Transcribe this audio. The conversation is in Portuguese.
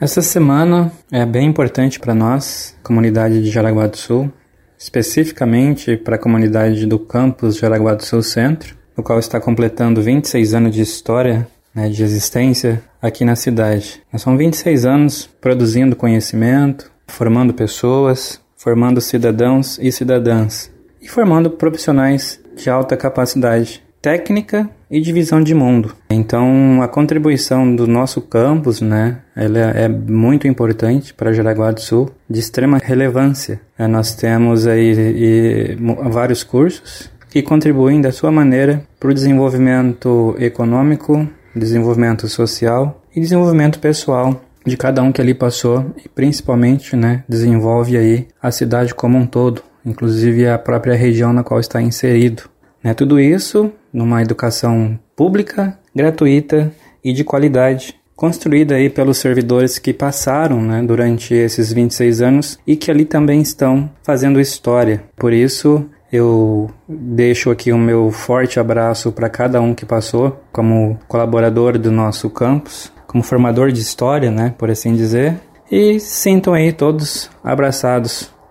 Essa semana é bem importante para nós, comunidade de Jaraguá do Sul, especificamente para a comunidade do campus Jaraguá do Sul Centro, o qual está completando 26 anos de história, né, de existência aqui na cidade. São 26 anos produzindo conhecimento, formando pessoas, formando cidadãos e cidadãs e formando profissionais de alta capacidade técnica e de visão de mundo. Então, a contribuição do nosso campus, né, ela é muito importante para Jaraguá do Sul, de extrema relevância. É, nós temos aí vários cursos que contribuem da sua maneira para o desenvolvimento econômico, desenvolvimento social e desenvolvimento pessoal de cada um que ali passou e principalmente, né, desenvolve aí a cidade como um todo, inclusive a própria região na qual está inserido. Né, tudo isso numa educação pública, gratuita e de qualidade, construída aí pelos servidores que passaram né, durante esses 26 anos e que ali também estão fazendo história. Por isso, eu deixo aqui o meu forte abraço para cada um que passou como colaborador do nosso campus, como formador de história, né, por assim dizer. E sintam aí todos abraçados